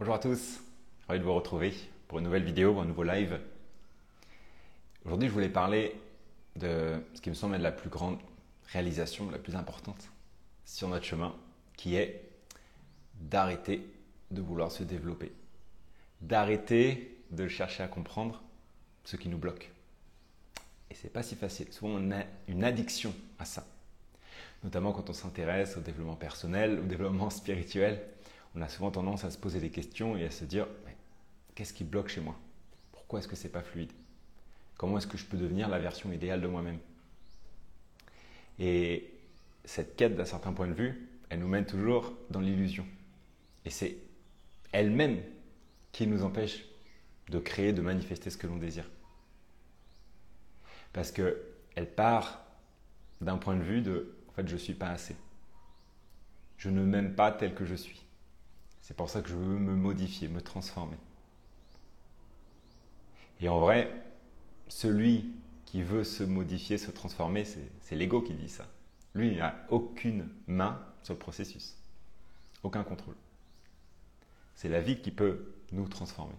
Bonjour à tous, ravi de vous retrouver pour une nouvelle vidéo, un nouveau live. Aujourd'hui, je voulais parler de ce qui me semble être la plus grande réalisation, la plus importante sur notre chemin, qui est d'arrêter de vouloir se développer, d'arrêter de chercher à comprendre ce qui nous bloque. Et c'est pas si facile. Souvent, on a une addiction à ça. Notamment quand on s'intéresse au développement personnel, au développement spirituel. On a souvent tendance à se poser des questions et à se dire qu'est-ce qui bloque chez moi? Pourquoi est-ce que c'est pas fluide? Comment est-ce que je peux devenir la version idéale de moi-même? Et cette quête, d'un certain point de vue, elle nous mène toujours dans l'illusion. Et c'est elle-même qui nous empêche de créer, de manifester ce que l'on désire. Parce qu'elle part d'un point de vue de en fait, je ne suis pas assez. Je ne m'aime pas tel que je suis. C'est pour ça que je veux me modifier, me transformer. Et en vrai, celui qui veut se modifier, se transformer, c'est l'ego qui dit ça. Lui, n'a aucune main sur le processus. Aucun contrôle. C'est la vie qui peut nous transformer.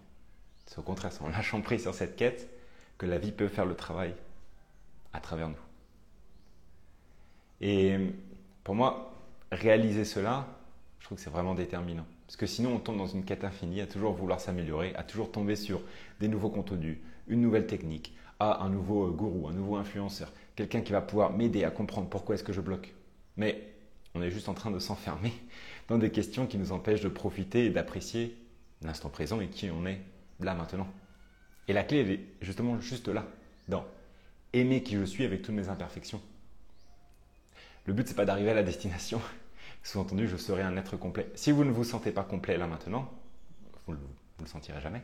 C'est au contraire, c'est en lâchant prise sur cette quête que la vie peut faire le travail à travers nous. Et pour moi, réaliser cela, je trouve que c'est vraiment déterminant. Parce que sinon, on tombe dans une quête infinie, à toujours vouloir s'améliorer, à toujours tomber sur des nouveaux contenus, une nouvelle technique, à un nouveau gourou, un nouveau influenceur, quelqu'un qui va pouvoir m'aider à comprendre pourquoi est-ce que je bloque. Mais on est juste en train de s'enfermer dans des questions qui nous empêchent de profiter et d'apprécier l'instant présent et qui on est là maintenant. Et la clé, elle est justement juste là, dans aimer qui je suis avec toutes mes imperfections. Le but, c'est pas d'arriver à la destination. Sous-entendu, je serai un être complet. Si vous ne vous sentez pas complet là maintenant, vous ne le sentirez jamais.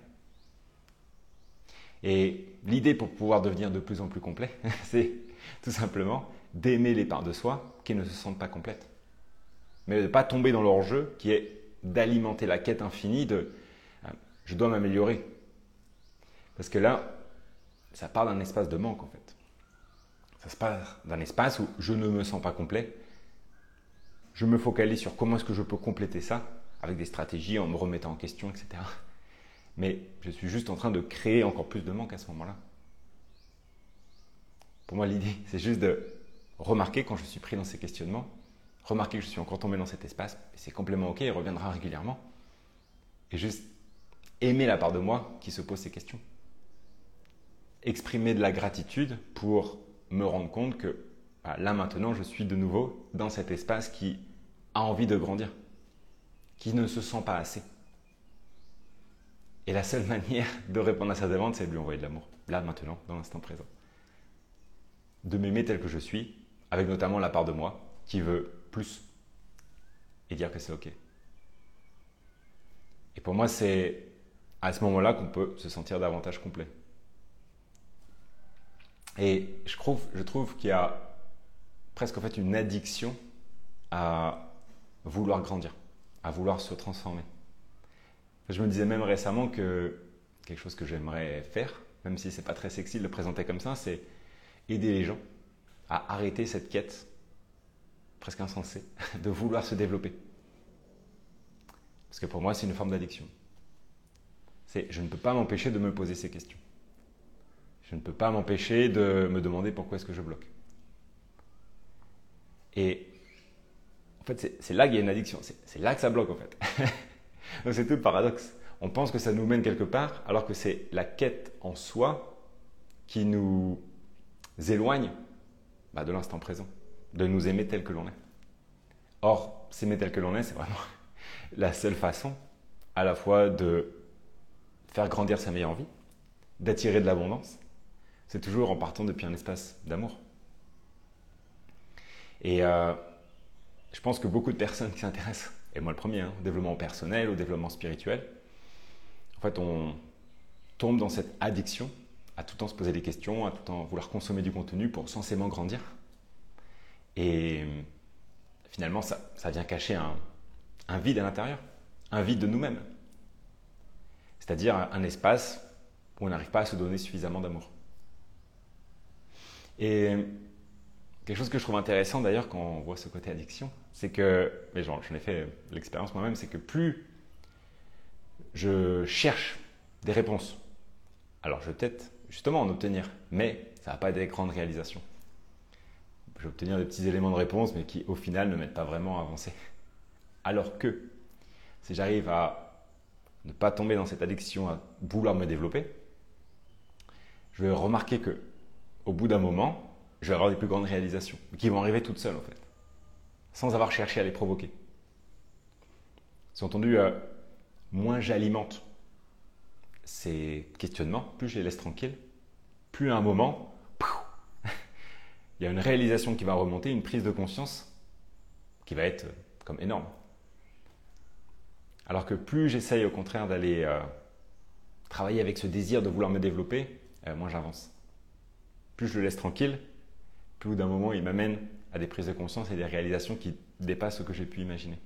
Et l'idée pour pouvoir devenir de plus en plus complet, c'est tout simplement d'aimer les parts de soi qui ne se sentent pas complètes. Mais de ne pas tomber dans leur jeu qui est d'alimenter la quête infinie de euh, je dois m'améliorer. Parce que là, ça part d'un espace de manque en fait. Ça se passe d'un espace où je ne me sens pas complet. Je me focalise sur comment est-ce que je peux compléter ça avec des stratégies en me remettant en question, etc. Mais je suis juste en train de créer encore plus de manque à ce moment-là. Pour moi, l'idée, c'est juste de remarquer quand je suis pris dans ces questionnements, remarquer que je suis encore tombé dans cet espace, c'est complètement ok, il reviendra régulièrement. Et juste aimer la part de moi qui se pose ces questions. Exprimer de la gratitude pour me rendre compte que bah, là maintenant, je suis de nouveau dans cet espace qui a envie de grandir, qui ne se sent pas assez. Et la seule manière de répondre à sa demande, c'est de lui envoyer de l'amour, là maintenant, dans l'instant présent. De m'aimer tel que je suis, avec notamment la part de moi qui veut plus, et dire que c'est OK. Et pour moi, c'est à ce moment-là qu'on peut se sentir davantage complet. Et je trouve, je trouve qu'il y a presque en fait une addiction à vouloir grandir, à vouloir se transformer. Je me disais même récemment que quelque chose que j'aimerais faire, même si c'est pas très sexy de le présenter comme ça, c'est aider les gens à arrêter cette quête presque insensée de vouloir se développer. Parce que pour moi, c'est une forme d'addiction. C'est je ne peux pas m'empêcher de me poser ces questions. Je ne peux pas m'empêcher de me demander pourquoi est-ce que je bloque. Et fait, c'est là qu'il y a une addiction. C'est là que ça bloque, en fait. Donc c'est tout le paradoxe. On pense que ça nous mène quelque part, alors que c'est la quête en soi qui nous éloigne bah, de l'instant présent, de nous aimer tel que l'on est. Or, s'aimer tel que l'on est, c'est vraiment la seule façon à la fois de faire grandir sa meilleure vie, d'attirer de l'abondance, c'est toujours en partant depuis un espace d'amour. Et euh, je pense que beaucoup de personnes qui s'intéressent, et moi le premier, hein, au développement personnel, au développement spirituel, en fait, on tombe dans cette addiction à tout le temps se poser des questions, à tout le temps vouloir consommer du contenu pour censément grandir. Et finalement, ça, vient cacher un, un vide à l'intérieur, un vide de nous-mêmes. C'est-à-dire un espace où on n'arrive pas à se donner suffisamment d'amour. Et quelque chose que je trouve intéressant d'ailleurs quand on voit ce côté addiction, c'est que, mais j'en ai fait l'expérience moi-même, c'est que plus je cherche des réponses. Alors je vais peut-être justement en obtenir, mais ça va pas être des grandes réalisations. Je vais obtenir des petits éléments de réponse, mais qui au final ne m'aident pas vraiment à avancer. Alors que si j'arrive à ne pas tomber dans cette addiction à vouloir me développer, je vais remarquer que au bout d'un moment, je vais avoir des plus grandes réalisations qui vont arriver toutes seules en fait, sans avoir cherché à les provoquer. C'est entendu, euh, moins j'alimente ces questionnements, plus je les laisse tranquilles, plus à un moment, il y a une réalisation qui va remonter, une prise de conscience qui va être euh, comme énorme. Alors que plus j'essaye au contraire d'aller euh, travailler avec ce désir de vouloir me développer, moins j'avance. Plus je le laisse tranquille, plus d'un moment il m'amène à des prises de conscience et des réalisations qui dépassent ce que j'ai pu imaginer.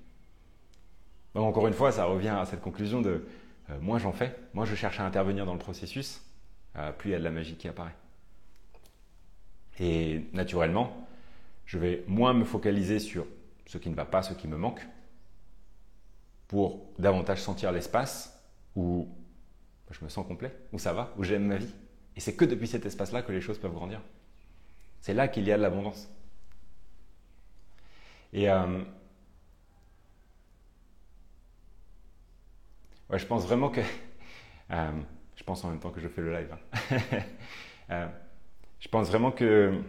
Donc encore une fois, ça revient à cette conclusion de euh, moins j'en fais, moins je cherche à intervenir dans le processus, plus il y a de la magie qui apparaît. Et naturellement, je vais moins me focaliser sur ce qui ne va pas, ce qui me manque, pour davantage sentir l'espace où je me sens complet, où ça va, où j'aime ma vie. Et c'est que depuis cet espace-là que les choses peuvent grandir. C'est là qu'il y a de l'abondance. Et euh, je pense vraiment que... Euh, je pense en même temps que je fais le live. Hein. Euh, je pense vraiment que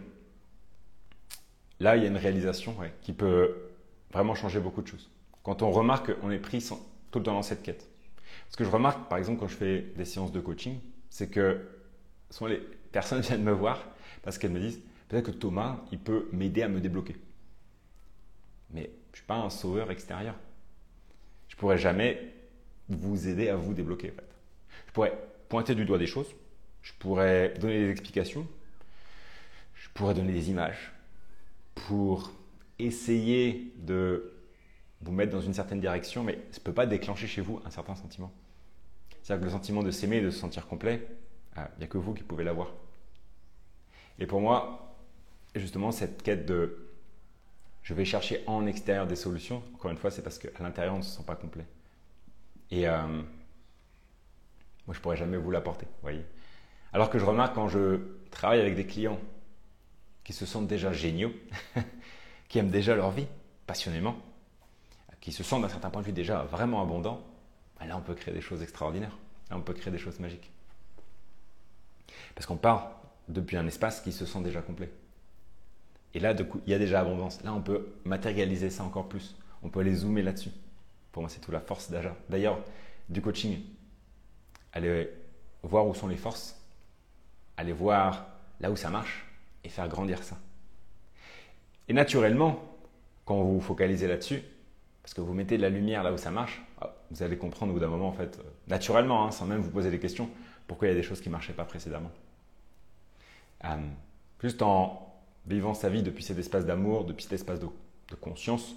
là, il y a une réalisation qui peut vraiment changer beaucoup de choses. Quand on remarque qu'on est pris tout le temps dans cette quête. Ce que je remarque, par exemple, quand je fais des séances de coaching, c'est que souvent les personnes viennent me voir parce qu'elles me disent peut-être que Thomas, il peut m'aider à me débloquer. Mais je ne suis pas un sauveur extérieur. Je ne pourrais jamais vous aider à vous débloquer. Je pourrais pointer du doigt des choses, je pourrais donner des explications, je pourrais donner des images pour essayer de vous mettre dans une certaine direction, mais ça ne peut pas déclencher chez vous un certain sentiment. C'est-à-dire que le sentiment de s'aimer et de se sentir complet, ah, il n'y a que vous qui pouvez l'avoir. Et pour moi, justement, cette quête de je vais chercher en extérieur des solutions, encore une fois, c'est parce qu'à l'intérieur, on ne se sent pas complet. Et euh, moi, je pourrais jamais vous l'apporter, voyez. Alors que je remarque quand je travaille avec des clients qui se sentent déjà géniaux, qui aiment déjà leur vie passionnément, qui se sentent d'un certain point de vue déjà vraiment abondants, ben là on peut créer des choses extraordinaires. Là on peut créer des choses magiques. Parce qu'on part depuis un espace qui se sent déjà complet. Et là, du coup, il y a déjà abondance. Là, on peut matérialiser ça encore plus. On peut aller zoomer là-dessus. Pour moi, c'est toute la force d'Aja. D'ailleurs, du coaching, aller voir où sont les forces, aller voir là où ça marche et faire grandir ça. Et naturellement, quand vous vous focalisez là-dessus, parce que vous mettez de la lumière là où ça marche, ah, vous allez comprendre au bout d'un moment, en fait, euh, naturellement, hein, sans même vous poser des questions, pourquoi il y a des choses qui ne marchaient pas précédemment. Euh, juste en vivant sa vie depuis cet espace d'amour, depuis cet espace de, conscience,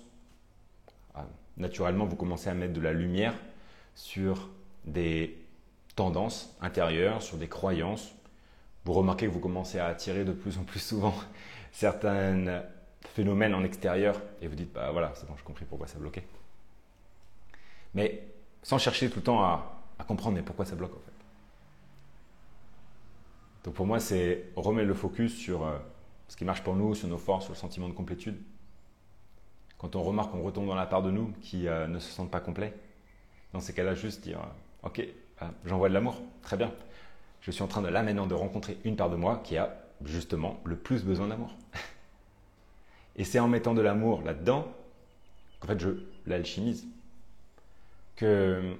euh, naturellement, vous commencez à mettre de la lumière sur des tendances intérieures, sur des croyances. Vous remarquez que vous commencez à attirer de plus en plus souvent certains phénomènes en extérieur et vous dites, bah voilà, c'est bon, j'ai compris pourquoi ça bloquait. Mais sans chercher tout le temps à, comprendre mais pourquoi ça bloque en fait. Donc pour moi, c'est remettre le focus sur euh, ce qui marche pour nous, sur nos forces, sur le sentiment de complétude. Quand on remarque qu'on retombe dans la part de nous qui euh, ne se sent pas complet, dans ces cas-là, juste dire euh, Ok, j'envoie de l'amour, très bien. Je suis en train de là maintenant de rencontrer une part de moi qui a justement le plus besoin d'amour. Et c'est en mettant de l'amour là-dedans qu'en fait je l'alchimise. Que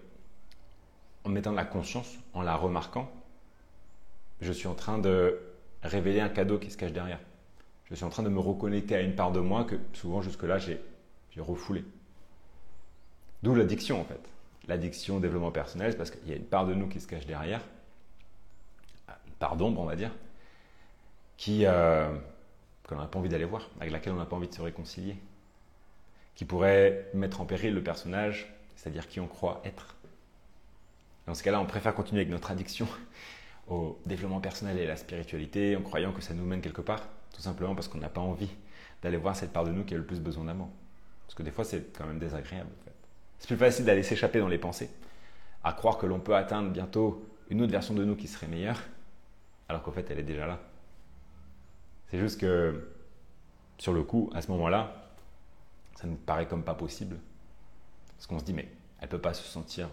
en mettant de la conscience, en la remarquant, je suis en train de révéler un cadeau qui se cache derrière. Je suis en train de me reconnecter à une part de moi que souvent jusque-là j'ai refoulé. D'où l'addiction en fait. L'addiction au développement personnel, c'est parce qu'il y a une part de nous qui se cache derrière, une part d'ombre on va dire, qui euh, qu'on n'a pas envie d'aller voir, avec laquelle on n'a pas envie de se réconcilier, qui pourrait mettre en péril le personnage, c'est-à-dire qui on croit être. Dans ce cas-là, on préfère continuer avec notre addiction au développement personnel et à la spiritualité en croyant que ça nous mène quelque part, tout simplement parce qu'on n'a pas envie d'aller voir cette part de nous qui a le plus besoin d'amour. Parce que des fois, c'est quand même désagréable. En fait. C'est plus facile d'aller s'échapper dans les pensées à croire que l'on peut atteindre bientôt une autre version de nous qui serait meilleure, alors qu'en fait elle est déjà là. C'est juste que sur le coup, à ce moment-là, ça nous paraît comme pas possible. Parce qu'on se dit, mais elle ne peut pas se sentir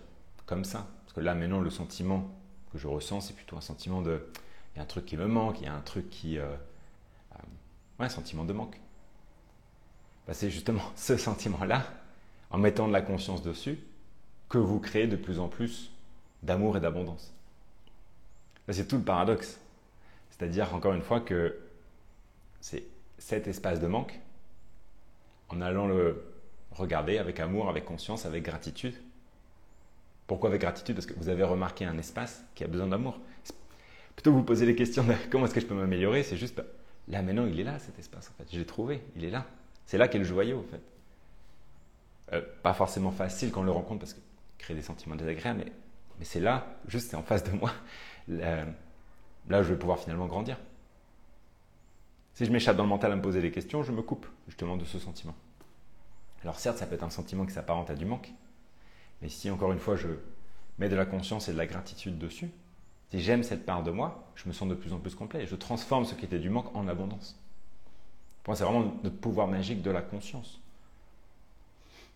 comme ça. Parce que là, maintenant, le sentiment que je ressens, c'est plutôt un sentiment de. Il y a un truc qui me manque, il y a un truc qui. Euh, euh, ouais, un sentiment de manque. Bah, c'est justement ce sentiment-là, en mettant de la conscience dessus, que vous créez de plus en plus d'amour et d'abondance. C'est tout le paradoxe. C'est-à-dire, encore une fois, que c'est cet espace de manque, en allant le regarder avec amour, avec conscience, avec gratitude. Pourquoi avec gratitude? Parce que vous avez remarqué un espace qui a besoin d'amour. Plutôt que vous poser les questions de comment est-ce que je peux m'améliorer, c'est juste, bah, là maintenant il est là cet espace en fait. Je l'ai trouvé, il est là. C'est là qu'est le joyau en fait. Euh, pas forcément facile quand on le rencontre parce que crée des sentiments désagréables, mais, c'est là, juste en face de moi. Là, là, je vais pouvoir finalement grandir. Si je m'échappe dans le mental à me poser des questions, je me coupe justement de ce sentiment. Alors certes, ça peut être un sentiment qui s'apparente à du manque, mais si encore une fois je mets de la conscience et de la gratitude dessus, si j'aime cette part de moi, je me sens de plus en plus complet et je transforme ce qui était du manque en abondance. Pour moi, c'est vraiment le pouvoir magique de la conscience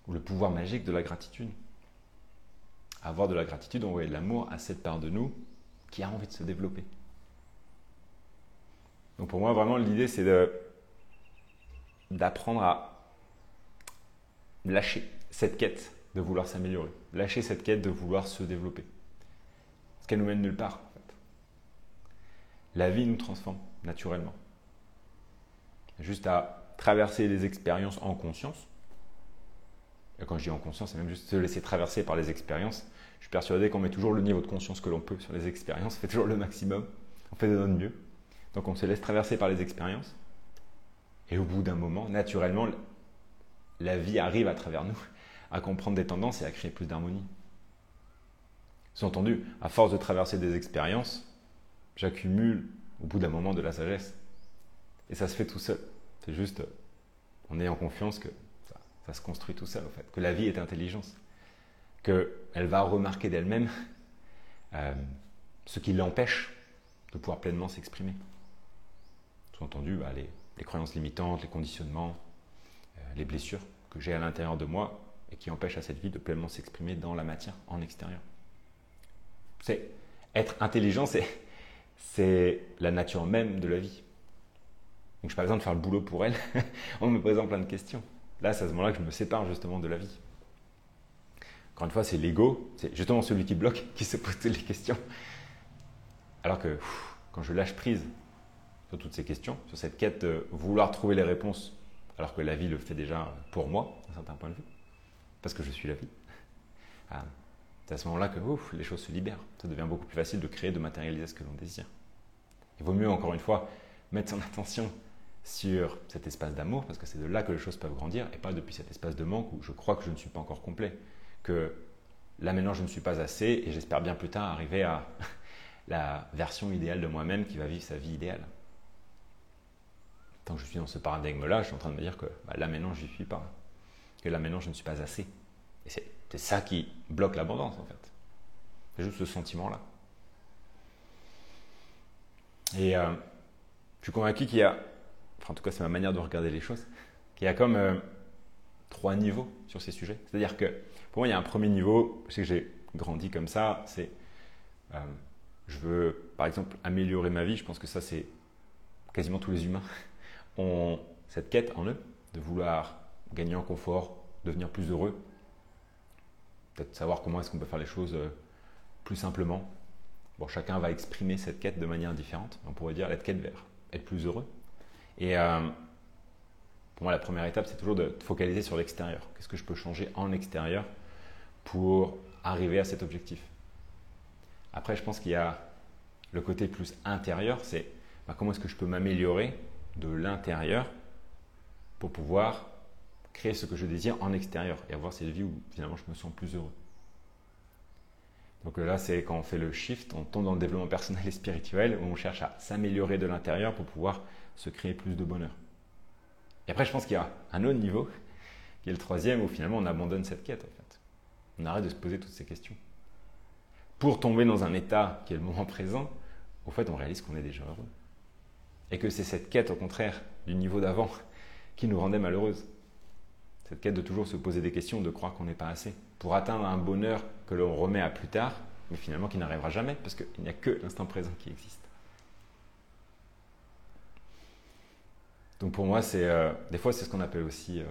ou le pouvoir magique de la gratitude. Avoir de la gratitude, envoyer de l'amour à cette part de nous qui a envie de se développer. Donc pour moi, vraiment, l'idée, c'est d'apprendre à lâcher cette quête de vouloir s'améliorer, lâcher cette quête de vouloir se développer. Parce qu'elle nous mène nulle part. En fait. La vie nous transforme naturellement. Juste à traverser les expériences en conscience. Et quand je dis en conscience, c'est même juste se laisser traverser par les expériences. Je suis persuadé qu'on met toujours le niveau de conscience que l'on peut sur les expériences, on fait toujours le maximum, on fait de notre mieux. Donc on se laisse traverser par les expériences. Et au bout d'un moment, naturellement, la vie arrive à travers nous à comprendre des tendances et à créer plus d'harmonie. Sous-entendu, à force de traverser des expériences, j'accumule au bout d'un moment de la sagesse. Et ça se fait tout seul. C'est juste, en confiance que ça, se construit tout seul, en fait. Que la vie est intelligence. Qu'elle va remarquer d'elle-même euh, ce qui l'empêche de pouvoir pleinement s'exprimer entendu bah, les, croyances limitantes, les conditionnements, euh, les blessures que j'ai à l'intérieur de moi et qui empêchent à cette vie de pleinement s'exprimer dans la matière, en extérieur. C'est être intelligent, c'est la nature même de la vie. Donc je n'ai pas besoin de faire le boulot pour elle. On me présente plein de questions. Là, c'est à ce moment-là que je me sépare justement de la vie. Encore une fois, c'est l'ego, c'est justement celui qui bloque, qui se pose les questions. Alors que quand je lâche prise sur toutes ces questions, sur cette quête de vouloir trouver les réponses, alors que la vie le fait déjà pour moi, d'un certain point de vue, parce que je suis la vie. Ah, c'est à ce moment-là que ouf, les choses se libèrent. Ça devient beaucoup plus facile de créer, de matérialiser ce que l'on désire. Il vaut mieux, encore une fois, mettre son attention sur cet espace d'amour, parce que c'est de là que les choses peuvent grandir, et pas depuis cet espace de manque où je crois que je ne suis pas encore complet. Que là maintenant je ne suis pas assez, et j'espère bien plus tard arriver à la version idéale de moi-même qui va vivre sa vie idéale tant que je suis dans ce paradigme-là, je suis en train de me dire que bah, là maintenant, je n'y suis pas. Que là maintenant, je ne suis pas assez. Et c'est ça qui bloque l'abondance, en fait. C'est juste ce sentiment-là. Et euh, je suis convaincu qu'il y a, enfin, en tout cas, c'est ma manière de regarder les choses, qu'il y a comme euh, trois niveaux sur ces sujets. C'est-à-dire que pour moi, il y a un premier niveau, sais que j'ai grandi comme ça, c'est euh, je veux, par exemple, améliorer ma vie. Je pense que ça, c'est quasiment tous les humains ont cette quête en eux de vouloir gagner en confort, devenir plus heureux, peut-être savoir comment est-ce qu'on peut faire les choses euh, plus simplement. Bon, chacun va exprimer cette quête de manière différente. On pourrait dire la quête vers être plus heureux. Et euh, pour moi, la première étape, c'est toujours de focaliser sur l'extérieur. Qu'est-ce que je peux changer en extérieur pour arriver à cet objectif? Après, je pense qu'il y a le côté plus intérieur, c'est bah, comment est-ce que je peux m'améliorer de l'intérieur pour pouvoir créer ce que je désire en extérieur et avoir cette vie où finalement je me sens plus heureux. Donc là, c'est quand on fait le shift, on tombe dans le développement personnel et spirituel, où on cherche à s'améliorer de l'intérieur pour pouvoir se créer plus de bonheur. Et après, je pense qu'il y a un autre niveau, qui est le troisième, où finalement on abandonne cette quête en fait. On arrête de se poser toutes ces questions. pour tomber dans un état qui est le moment présent, au fait, on réalise qu'on est déjà heureux. Et que c'est cette quête, au contraire, du niveau d'avant, qui nous rendait malheureuses. Cette quête de toujours se poser des questions, de croire qu'on n'est pas assez, pour atteindre un bonheur que l'on remet à plus tard, mais finalement qui n'arrivera jamais, parce qu'il n'y a que l'instant présent qui existe. Donc pour moi, c'est euh, des fois c'est ce qu'on appelle aussi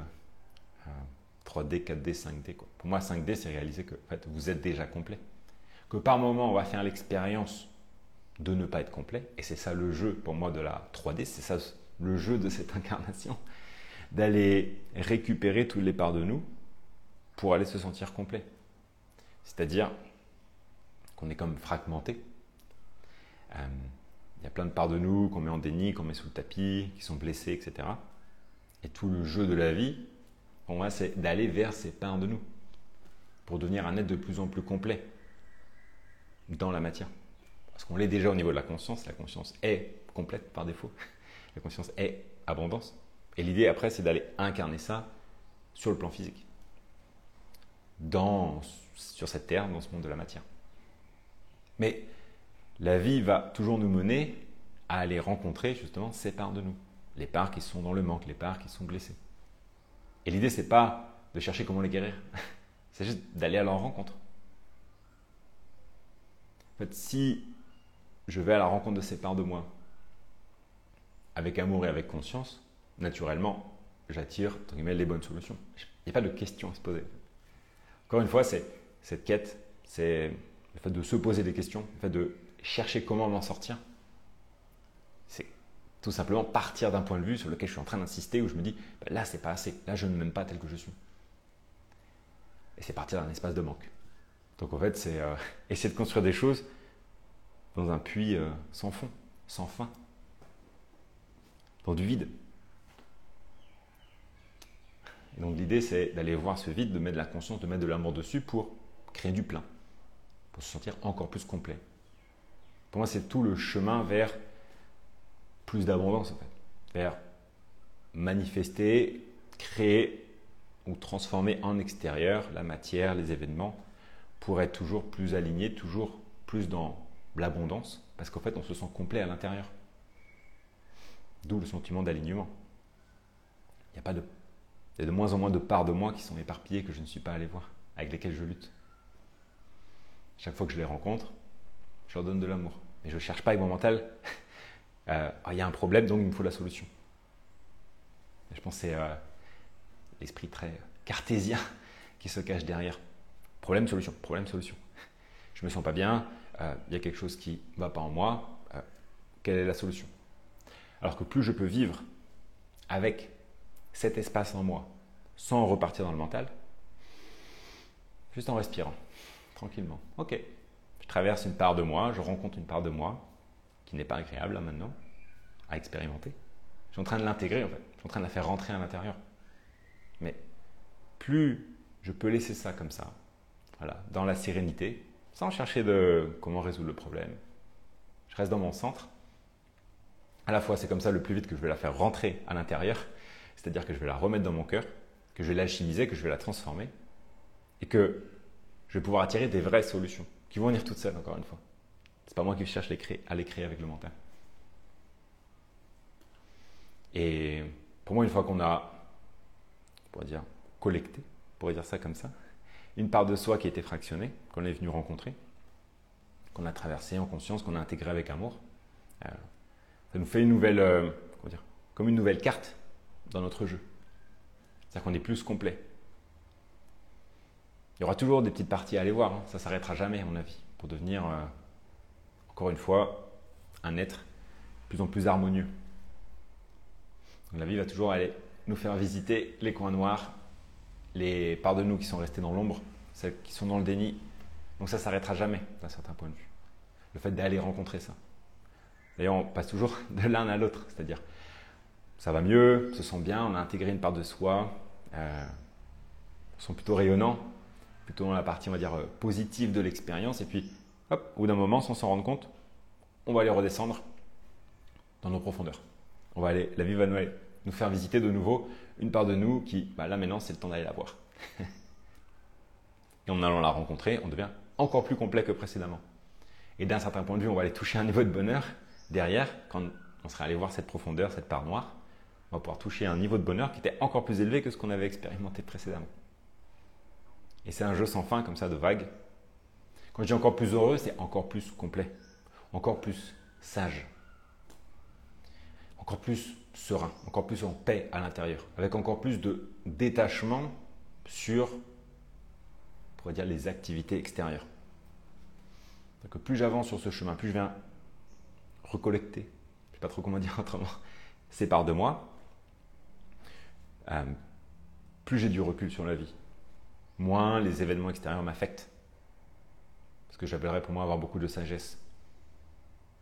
3D, 4D, 5D. Pour moi, 5D, c'est réaliser que en fait, vous êtes déjà complet. Que par moment, on va faire l'expérience de ne pas être complet. Et c'est ça le jeu pour moi de la 3D, c'est ça le jeu de cette incarnation. D'aller récupérer toutes les parts de nous pour aller se sentir complet. C'est-à-dire qu'on est comme fragmenté. Euh, il y a plein de parts de nous qu'on met en déni, qu'on met sous le tapis, qui sont blessées, etc. Et tout le jeu de la vie, c'est d'aller vers ces parts de nous pour devenir un être de plus en plus complet dans la matière. Parce qu'on l'est déjà au niveau de la conscience, la conscience est complète par défaut. La conscience est abondance. Et l'idée après, c'est d'aller incarner ça sur le plan physique. Dans, sur cette terre, dans ce monde de la matière. Mais la vie va toujours nous mener à aller rencontrer justement ces parts de nous. Les parts qui sont dans le manque, les parts qui sont blessées. Et l'idée, c'est pas de chercher comment les guérir. c'est juste d'aller à leur rencontre. En fait, si je vais à la rencontre de ces parts de moi, avec amour et avec conscience, naturellement, j'attire les bonnes solutions. Il n'y a pas de questions à se poser. Encore une fois, c'est cette quête, c'est le fait de se poser des questions, le fait de chercher comment m'en sortir. C'est tout simplement partir d'un point de vue sur lequel je suis en train d'insister, où je me dis, bah, là, c'est pas assez, là, je ne m'aime pas tel que je suis. Et c'est partir d'un espace de manque. Donc en fait, c'est euh, essayer de construire des choses dans un puits euh, sans fond, sans fin, dans du vide. Donc l'idée, c'est d'aller voir ce vide, de mettre de la conscience, de mettre de l'amour dessus pour créer du plein, pour se sentir encore plus complet. Pour moi, c'est tout le chemin vers plus d'abondance, en fait, vers manifester, créer ou transformer en extérieur la matière, les événements, pour être toujours plus aligné, toujours plus dans l'abondance, parce qu'en fait, on se sent complet à l'intérieur. D'où le sentiment d'alignement. Il y a pas de, il y a de moins en moins de parts de moi qui sont éparpillées que je ne suis pas allé voir, avec lesquelles je lutte. Chaque fois que je les rencontre, je leur donne de l'amour. Mais je ne cherche pas avec mon mental, euh, ah, il y a un problème, donc il me faut la solution. je pense que c'est euh, l'esprit très cartésien qui se cache derrière. Problème, solution, problème, solution. Je me sens pas bien, euh, il y a quelque chose qui ne va pas en moi, euh, quelle est la solution? Alors que plus je peux vivre avec cet espace en moi, sans repartir dans le mental, juste en respirant, tranquillement. Ok, je traverse une part de moi, je rencontre une part de moi qui n'est pas agréable là maintenant à expérimenter. Je suis en train de l'intégrer en fait, je suis en train de la faire rentrer à l'intérieur. Mais plus je peux laisser ça comme ça, voilà, dans la sérénité, sans chercher de comment résoudre le problème. Je reste dans mon centre. À la fois, c'est comme ça le plus vite que je vais la faire rentrer à l'intérieur, c'est-à-dire que je vais la remettre dans mon cœur, que je vais l'alchimiser, que je vais la transformer, et que je vais pouvoir attirer des vraies solutions qui vont venir toutes seules, encore une fois. C'est pas moi qui cherche à les créer avec le mental. Et pour moi, une fois qu'on a, on pourrait dire, collecté, on pourrait dire ça comme ça, une part de soi qui a été fractionnée, qu'on est venu rencontrer, qu'on a traversé en conscience, qu'on a intégré avec amour. Euh, ça nous fait une nouvelle, euh, comment dire, comme une nouvelle carte dans notre jeu. C'est-à-dire qu'on est plus complet. Il y aura toujours des petites parties à aller voir, hein. ça s'arrêtera jamais à mon avis, pour devenir, euh, encore une fois, un être de plus en plus harmonieux. la vie va toujours aller nous faire visiter les coins noirs, les parts de nous qui sont restées dans l'ombre, celles qui sont dans le déni. Donc ça s'arrêtera jamais d'un certain point de vue. Le fait d'aller rencontrer ça. D'ailleurs, on passe toujours de l'un à l'autre, c'est-à-dire ça va mieux, on se sent bien, on a intégré une part de soi, euh, on sent plutôt rayonnant, plutôt dans la partie, on va dire, euh, positive de l'expérience, et puis, hop, au bout d'un moment, sans s'en rendre compte, on va aller redescendre dans nos profondeurs. On va aller, la vie va nous, nous faire visiter de nouveau une part de nous qui, bah là maintenant, c'est le temps d'aller la voir. et en allant la rencontrer, on devient encore plus complet que précédemment. Et d'un certain point de vue, on va aller toucher un niveau de bonheur derrière, quand on sera allé voir cette profondeur, cette part noire, on va pouvoir toucher un niveau de bonheur qui était encore plus élevé que ce qu'on avait expérimenté précédemment. Et c'est un jeu sans fin comme ça de vagues. Quand je dis encore plus heureux, c'est encore plus complet, encore plus sage, encore plus serein, encore plus en paix à l'intérieur, avec encore plus de détachement sur, on pourrait dire, les activités extérieures. Donc plus j'avance sur ce chemin, plus je viens recollecter, je ne sais pas trop comment dire autrement, ces parts de moi, euh, plus j'ai du recul sur la vie, moins les événements extérieurs m'affectent. Ce que j'appellerais pour moi avoir beaucoup de sagesse.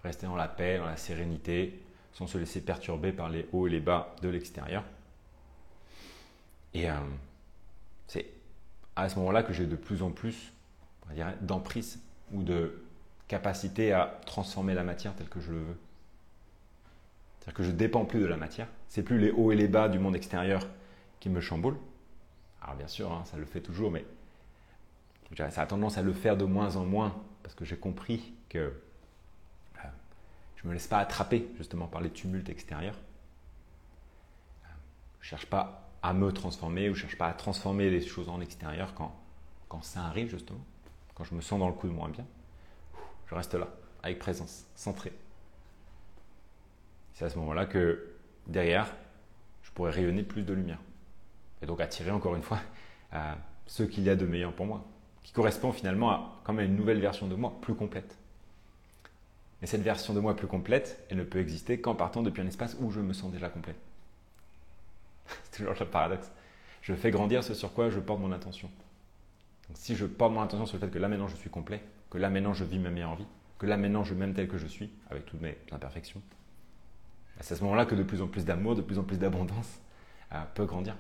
Rester dans la paix, dans la sérénité, sans se laisser perturber par les hauts et les bas de l'extérieur. Et euh, c'est à ce moment-là que j'ai de plus en plus d'emprise ou de capacité à transformer la matière telle que je le veux. C'est-à-dire que je ne dépends plus de la matière. C'est plus les hauts et les bas du monde extérieur qui me chamboulent. Alors bien sûr, hein, ça le fait toujours, mais ça a tendance à le faire de moins en moins parce que j'ai compris que euh, je ne me laisse pas attraper justement par les tumultes extérieurs. Euh, je ne cherche pas à me transformer ou je ne cherche pas à transformer les choses en extérieur quand, ça arrive justement, quand je me sens dans le coup de moins bien. Je reste là, avec présence, centré. C'est à ce moment-là que derrière, je pourrais rayonner plus de lumière et donc attirer encore une fois ce qu'il y a de meilleur pour moi, qui correspond finalement à, comme une nouvelle version de moi, plus complète. Et cette version de moi plus complète, elle ne peut exister qu'en partant depuis un espace où je me sens déjà complet. C'est toujours le paradoxe. Je fais grandir ce sur quoi je porte mon attention. Donc si je porte mon attention sur le fait que là maintenant je suis complet, que là maintenant je vis ma meilleure vie, que là maintenant je m'aime tel que je suis, avec toutes mes imperfections, c'est à ce moment-là que de plus en plus d'amour, de plus en plus d'abondance euh, peut grandir.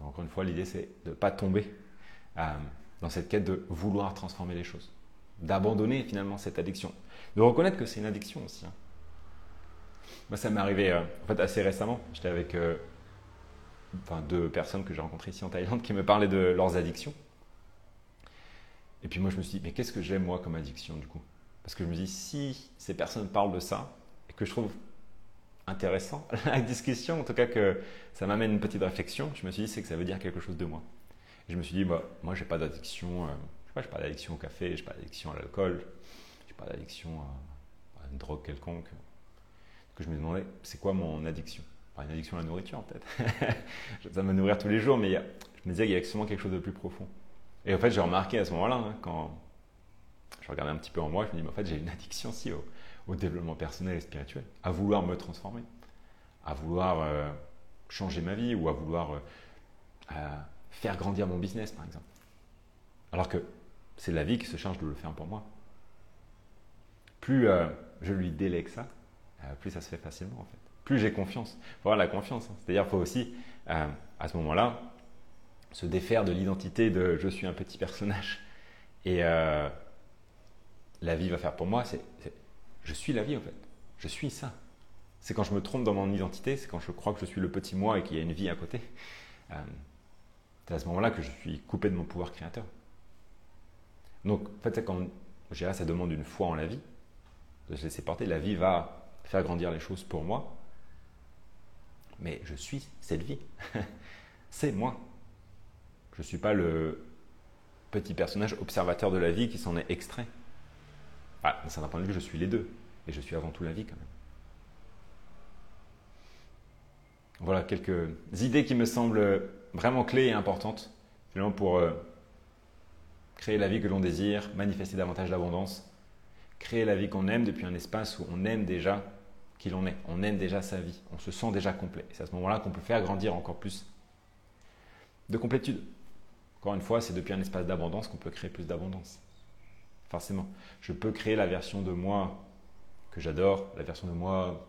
encore une fois, l'idée, c'est de ne pas tomber euh, dans cette quête de vouloir transformer les choses, d'abandonner finalement cette addiction, de reconnaître que c'est une addiction aussi. Hein. Moi, ça m'est arrivé euh, en fait, assez récemment. J'étais avec deux personnes que j'ai rencontrées ici en Thaïlande qui me parlaient de leurs addictions. Et puis moi, je me suis dit, mais qu'est-ce que j'aime moi comme addiction du coup? Parce que je me dis, si ces personnes parlent de ça, et que je trouve intéressant la discussion, en tout cas que ça m'amène une petite réflexion. Je me suis dit, c'est que ça veut dire quelque chose de moi. Et je me suis dit, bah, moi, j'ai pas d'addiction, euh, je sais pas, pas d'addiction au café, j'ai pas d'addiction à l'alcool, j'ai pas d'addiction à, une drogue quelconque. Que je me demandais, c'est quoi mon addiction? Une addiction à la nourriture, peut-être. J'ai de me nourrir tous les jours, mais je me disais qu'il y avait sûrement quelque chose de plus profond. Et en fait, j'ai remarqué à ce moment-là, hein, quand je regardais un petit peu en moi, je me dis, mais en fait, j'ai une addiction si au, développement personnel et spirituel, à vouloir me transformer, à vouloir euh, changer ma vie ou à vouloir euh, faire grandir mon business, par exemple. Alors que c'est la vie qui se charge de le faire pour moi. Plus euh, je lui délègue ça, plus ça se fait facilement en fait. Plus j'ai confiance. Il faut avoir la confiance. Hein. C'est-à-dire qu'il faut aussi, à ce moment-là, se défaire de l'identité de je suis un petit personnage et la vie va faire pour moi. C'est je suis la vie en fait. Je suis ça. C'est quand je me trompe dans mon identité, c'est quand je crois que je suis le petit moi et qu'il y a une vie à côté. Euh, c'est à ce moment-là que je suis coupé de mon pouvoir créateur. Donc, en fait, quand dirais, ça demande une foi en la vie, de se laisser porter. La vie va faire grandir les choses pour moi. Mais je suis cette vie. c'est moi. Je ne suis pas le petit personnage observateur de la vie qui s'en est extrait. Ah, d'un certain point de vue, je suis les deux. Et je suis avant tout la vie quand même. Voilà quelques idées qui me semblent vraiment clés et importantes, finalement, pour euh, créer la vie que l'on désire, manifester davantage d'abondance, créer la vie qu'on aime depuis un espace où on aime déjà qui l'on est. On aime déjà sa vie. On se sent déjà complet. C'est à ce moment-là qu'on peut faire grandir encore plus de complétude. Encore une fois, c'est depuis un espace d'abondance qu'on peut créer plus d'abondance forcément. Je peux créer la version de moi que j'adore, la version de moi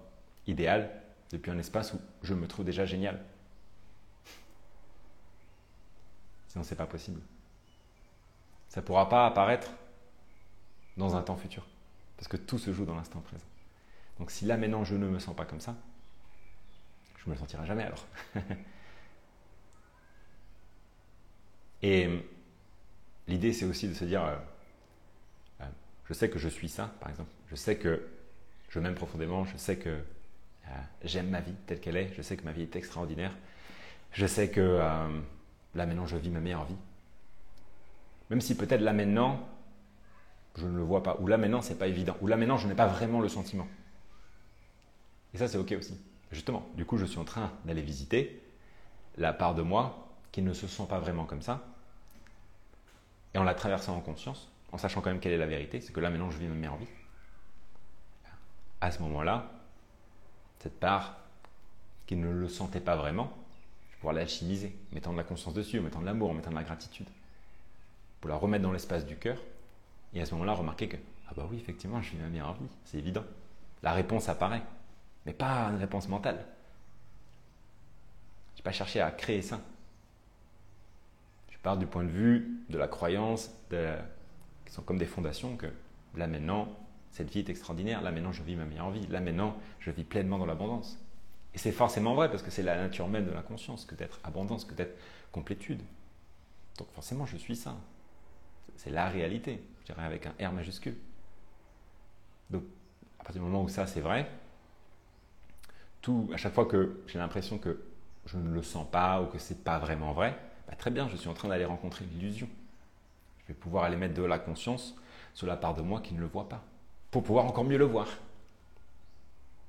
idéale, depuis un espace où je me trouve déjà génial. Sinon, c'est pas possible. Ça ne pourra pas apparaître dans un temps futur, parce que tout se joue dans l'instant présent. Donc, si là maintenant je ne me sens pas comme ça, je me le sentirai jamais alors. Et l'idée, c'est aussi de se dire, euh, je sais que je suis ça, par exemple. Je sais que je m'aime profondément. Je sais que euh, j'aime ma vie telle qu'elle est. Je sais que ma vie est extraordinaire. Je sais que là maintenant, je vis ma meilleure vie. Même si peut-être là maintenant, je ne le vois pas. Ou là maintenant, c'est pas évident. Ou là maintenant, je n'ai pas vraiment le sentiment. Et ça, c'est OK aussi. Justement, du coup, je suis en train d'aller visiter la part de moi qui ne se sent pas vraiment comme ça. Et en la traversant en conscience, en sachant quand même quelle est la vérité, c'est que là maintenant, je vis ma meilleure vie. À ce moment-là, cette part qui ne le sentait pas vraiment, je vais pouvoir l'alchimiser, mettant de la conscience dessus, mettant de l'amour, mettant de la gratitude, pour la remettre dans l'espace du cœur et à ce moment-là, remarquez que, ah bah oui, effectivement, je vis ma meilleure vie, c'est évident. La réponse apparaît, mais pas une réponse mentale. Je n'ai pas cherché à créer ça. Je pars du point de vue de la croyance, qui sont comme des fondations, que là maintenant, cette vie est extraordinaire, là maintenant je vis ma meilleure vie, là maintenant je vis pleinement dans l'abondance. Et c'est forcément vrai parce que c'est la nature même de la conscience que d'être abondance, que d'être complétude. Donc forcément je suis ça. C'est la réalité je dirais avec un R majuscule. Donc, à partir du moment où ça c'est vrai, tout, à chaque fois que j'ai l'impression que je ne le sens pas ou que c'est pas vraiment vrai, bah, très bien, je suis en train d'aller rencontrer l'illusion. Je vais pouvoir aller mettre de la conscience sur la part de moi qui ne le voit pas, pour pouvoir encore mieux le voir.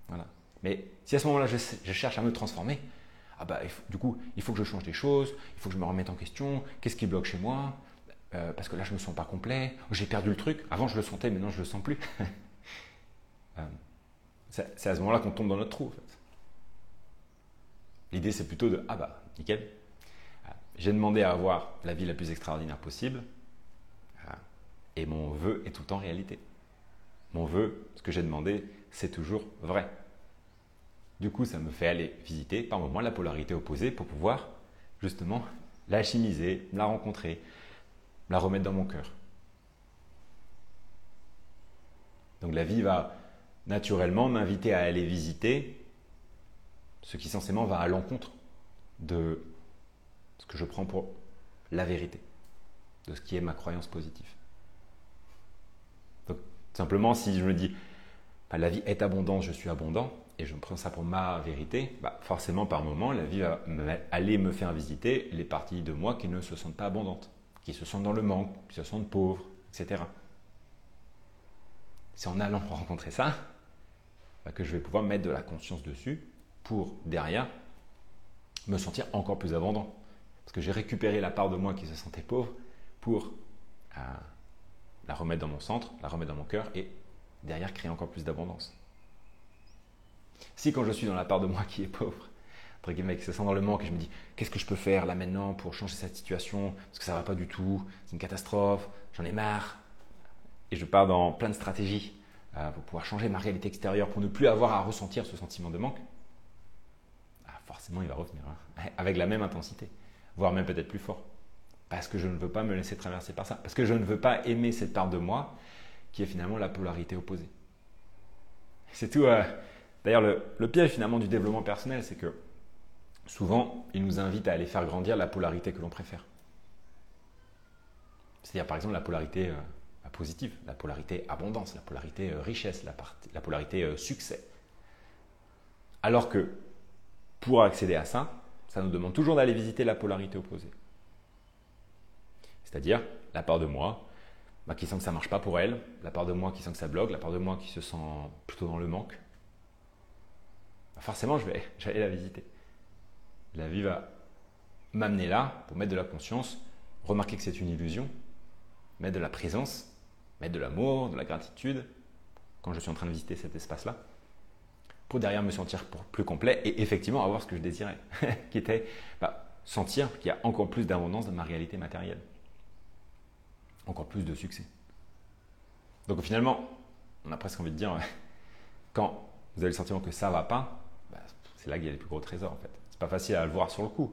Voilà. Mais si à ce moment-là je, cherche à me transformer, ah bah, du coup, il faut que je change des choses, il faut que je me remette en question, qu'est-ce qui bloque chez moi, euh, parce que là je me sens pas complet, j'ai perdu le truc, avant je le sentais, maintenant je le sens plus. Euh, c'est à ce moment-là qu'on tombe dans notre trou. En fait. L'idée c'est plutôt de ah bah nickel, euh, j'ai demandé à avoir la vie la plus extraordinaire possible, et mon vœu est tout en réalité. Mon vœu, ce que j'ai demandé, c'est toujours vrai. Du coup, ça me fait aller visiter par moments la polarité opposée pour pouvoir justement la chimiser, la rencontrer, la remettre dans mon cœur. Donc la vie va naturellement m'inviter à aller visiter ce qui censément va à l'encontre de ce que je prends pour la vérité, de ce qui est ma croyance positive. Simplement si je me dis bah, la vie est abondante, je suis abondant, et je prends ça pour ma vérité, bah, forcément par moment la vie va aller me faire visiter les parties de moi qui ne se sentent pas abondantes qui se sentent dans le manque, qui se sentent pauvres, etc. C'est en allant rencontrer ça bah, que je vais pouvoir mettre de la conscience dessus pour derrière me sentir encore plus abondant. Parce que j'ai récupéré la part de moi qui se sentait pauvre pour euh, la remettre dans mon centre, la remettre dans mon cœur et derrière créer encore plus d'abondance. Si quand je suis dans la part de moi qui est pauvre, entre guillemets, qui se sent dans le manque et je me dis qu'est-ce que je peux faire là maintenant pour changer cette situation? Parce que ça va pas du tout, c'est une catastrophe, j'en ai marre. Et je pars dans plein de stratégies euh, pour pouvoir changer ma réalité extérieure pour ne plus avoir à ressentir ce sentiment de manque. Ah, forcément, il va revenir hein, avec la même intensité, voire même peut-être plus fort. Parce que je ne veux pas me laisser traverser par ça. Parce que je ne veux pas aimer cette part de moi qui est finalement la polarité opposée. C'est tout. Euh, d'ailleurs, le, piège finalement du développement personnel, c'est que souvent, il nous invite à aller faire grandir la polarité que l'on préfère. C'est-à-dire, par exemple, la polarité euh, positive, la polarité abondance, la polarité euh, richesse, la, polarité succès. Alors que, pour accéder à ça, ça nous demande toujours d'aller visiter la polarité opposée. C'est-à-dire, la part de moi bah, qui sent que ça marche pas pour elle, la part de moi qui sent que ça bloque, la part de moi qui se sent plutôt dans le manque. Bah, forcément, je vais, j'allais la visiter. La vie va m'amener là pour mettre de la conscience, remarquer que c'est une illusion, mettre de la présence, mettre de l'amour, de la gratitude, quand je suis en train de visiter cet espace-là, pour derrière me sentir plus complet et effectivement avoir ce que je désirais, qui était bah, sentir qu'il y a encore plus d'abondance dans ma réalité matérielle, encore plus de succès. Donc finalement, on a presque envie de dire, quand vous avez le sentiment que ça ne va pas, bah, c'est là qu'il y a les plus gros trésors en fait. C'est pas facile à le voir sur le coup.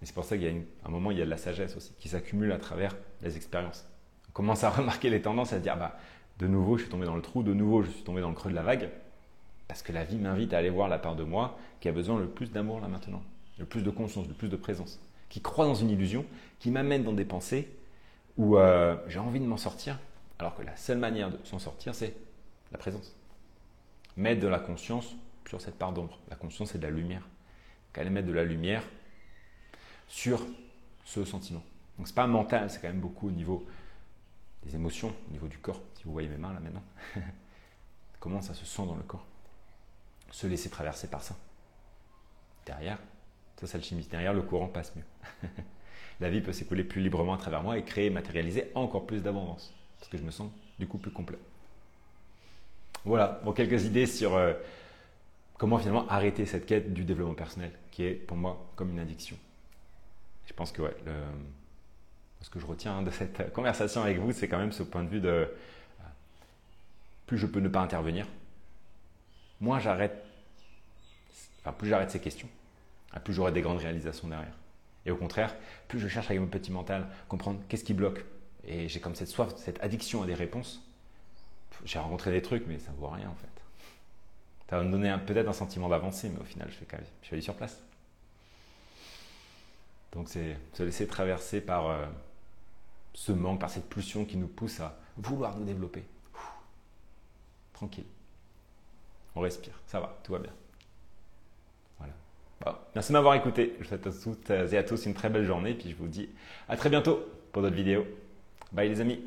Mais c'est pour ça qu'il y a un moment, il y a de la sagesse aussi, qui s'accumule à travers les expériences. On commence à remarquer les tendances, à se dire, bah, de nouveau, je suis tombé dans le trou, de nouveau, je suis tombé dans le creux de la vague, parce que la vie m'invite à aller voir la part de moi qui a besoin le plus d'amour là maintenant, le plus de conscience, le plus de présence. qui croient dans une illusion, qui m'amènent dans des pensées où euh, j'ai envie de m'en sortir, alors que la seule manière de s'en sortir, c'est la présence. Mettre de la conscience sur cette part d'ombre. La conscience, c'est de la lumière. Qu'elle mettre de la lumière sur ce sentiment. Donc c'est pas mental, c'est quand même beaucoup au niveau des émotions, au niveau du corps. Si vous voyez mes mains là maintenant, comment ça se sent dans le corps Se laisser traverser par ça. Derrière, ça c'est le chimiste. Derrière, le courant passe mieux. la vie peut s'écouler plus librement à travers moi et créer, matérialiser encore plus d'abondance. Parce que je me sens du coup plus complet. Voilà, bon, quelques idées sur euh, comment finalement arrêter cette quête du développement personnel, qui est pour moi comme une addiction. Je pense que ouais, ce que je retiens de cette conversation avec vous, c'est quand même ce point de vue de euh, plus je peux ne pas intervenir, moins j'arrête, enfin plus j'arrête ces questions, plus j'aurai des grandes réalisations derrière. Et au contraire, plus je cherche avec mon petit mental comprendre qu'est-ce qui bloque. Et j'ai comme cette soif, cette addiction à des réponses. J'ai rencontré des trucs, mais ça ne vaut rien en fait. Ça va me donner peut-être un sentiment d'avancée, mais au final, je, fais quand même, je suis allé sur place. Donc c'est se laisser traverser par euh, ce manque, par cette pulsion qui nous pousse à vouloir nous développer. tranquille. On respire, ça va, tout va bien. Merci de m'avoir écouté. Je vous souhaite à toutes et à tous une très belle journée. Puis je vous dis à très bientôt pour d'autres vidéos. Bye les amis.